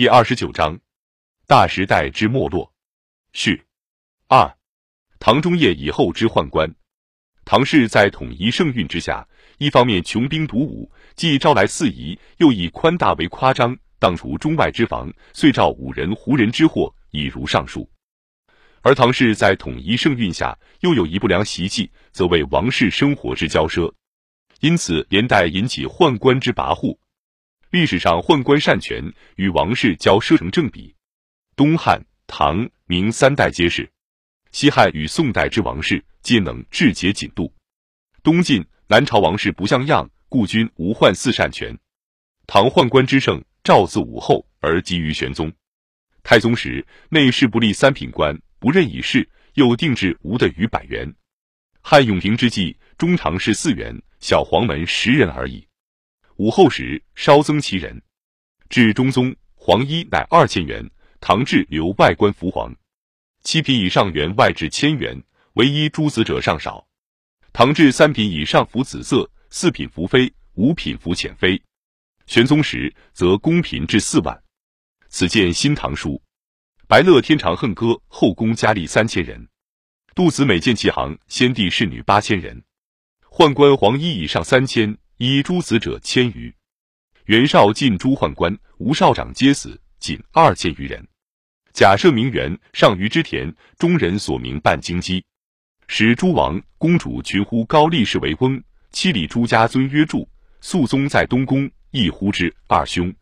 第二十九章，大时代之没落。序二，唐中叶以后之宦官。唐氏在统一盛运之下，一方面穷兵黩武，既招来四夷，又以宽大为夸张，荡除中外之防，遂召五人、胡人之祸，已如上述。而唐氏在统一盛运下，又有一不良习气，则为王室生活之骄奢，因此连带引起宦官之跋扈。历史上宦官擅权与王室交奢成正比，东汉、唐、明三代皆是；西汉与宋代之王室皆能治节谨度。东晋、南朝王室不像样，故君无宦四擅权。唐宦官之盛，赵自武后而基于玄宗。太宗时，内侍不立三品官，不任以事，又定制无的于百元。汉永平之际，中常侍四员，小黄门十人而已。武后时稍增其人，至中宗黄衣乃二千元，唐制留外官服黄，七品以上员外至千元，唯一诸子者尚少。唐制三品以上服紫色，四品服妃，五品服浅妃。玄宗时则宫嫔至四万。此见《新唐书》。白乐天长恨歌后宫佳丽三千人，杜子美见其行先帝侍女八千人，宦官黄衣以上三千。以诸子者千余，袁绍进诸宦官，吴少长皆死，仅二千余人。假设名媛上虞之田，中人所名半京畿，使诸王公主群呼高力士为翁，七里诸家尊曰祝。肃宗在东宫，亦呼之二兄。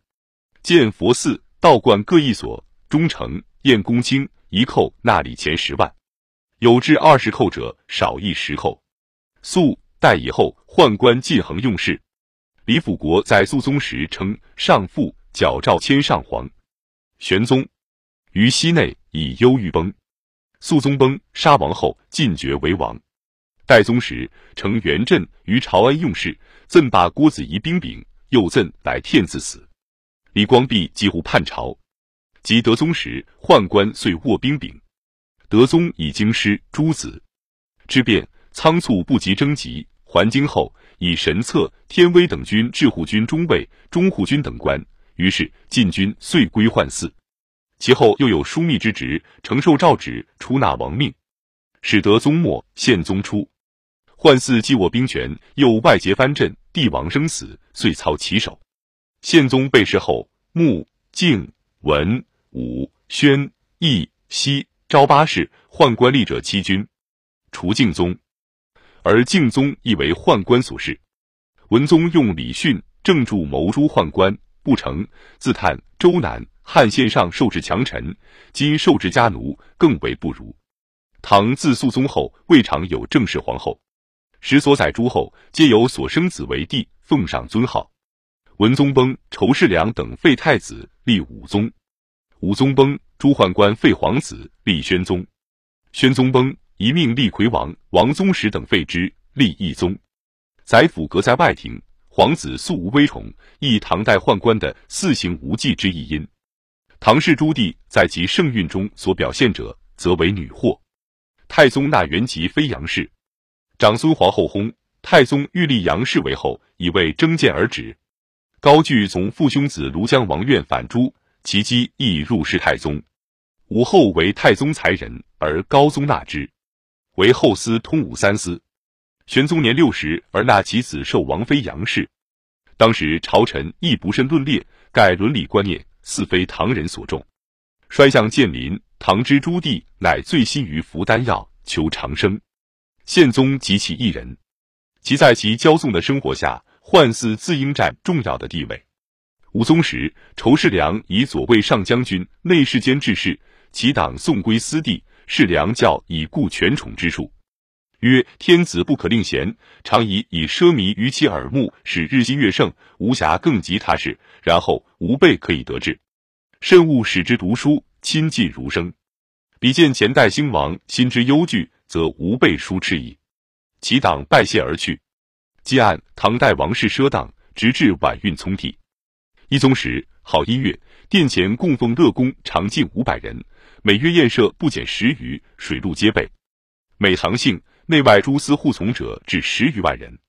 建佛寺、道观各一所，忠诚验公卿一叩纳礼钱十万，有至二十叩者，少一十叩。肃。代以后，宦官尽横用事。李辅国在肃宗时称上父，矫诏迁上皇。玄宗于西内以忧郁崩，肃宗崩，杀王后，进爵为王。代宗时称元镇于朝安用事，赠罢郭子仪兵柄，又赠来天自死。李光弼几乎叛朝。及德宗时，宦官遂握兵柄。德宗以京师诸子之变。仓促不及征集，还京后以神策、天威等军治护军中尉、中护军等官，于是禁军遂归宦寺。其后又有枢密之职，承受诏旨，出纳王命，使得宗末、宪宗初，宦寺既握兵权，又外结藩镇，帝王生死遂操其手。宪宗被弑后，穆、敬、文、武、宣、义、熙、昭八世宦官吏者七军，除敬宗。而敬宗亦为宦官所弑，文宗用李训正助谋诛宦官不成，自叹周南汉献上受制强臣，今受制家奴，更为不如。唐自肃宗后，未尝有正式皇后，十所载诸后皆有所生子为帝，奉上尊号。文宗崩，仇士良等废太子，立武宗；武宗崩，诸宦官废皇子，立宣宗；宣宗崩。一命立魁王、王宗实等废之，立义宗。宰辅阁在外廷，皇子素无威宠，亦唐代宦官的四行无忌之一因。唐氏朱棣在其盛运中所表现者，则为女祸。太宗纳元吉非杨氏，长孙皇后薨，太宗欲立杨氏为后，以为征见而止。高句从父兄子庐江王苑反诛，其妻亦入侍太宗。武后为太宗才人，而高宗纳之。为后司通武三司，玄宗年六十而纳其子受王妃杨氏。当时朝臣亦不甚论列，盖伦理观念似非唐人所重。衰相建林，唐之朱棣乃醉心于服丹药，求长生。宪宗及其一人，其在其骄纵的生活下，宦寺自应占重要的地位。武宗时，仇士良以左卫上将军、内侍监制事，其党送归私地。是良教以固权宠之术，曰：天子不可令贤，常以以奢靡于其耳目，使日新月盛，无暇更及他事。然后吾辈可以得志，慎勿使之读书，亲近儒生。比见前代兴亡，心之忧惧，则吾辈疏斥矣。其党拜谢而去。既按唐代王室奢当，直至晚运聪替。一宗时，好音乐，殿前供奉乐公常近五百人。每月宴设不减十余，水陆皆备。每堂幸内外诸司护从者至十余万人。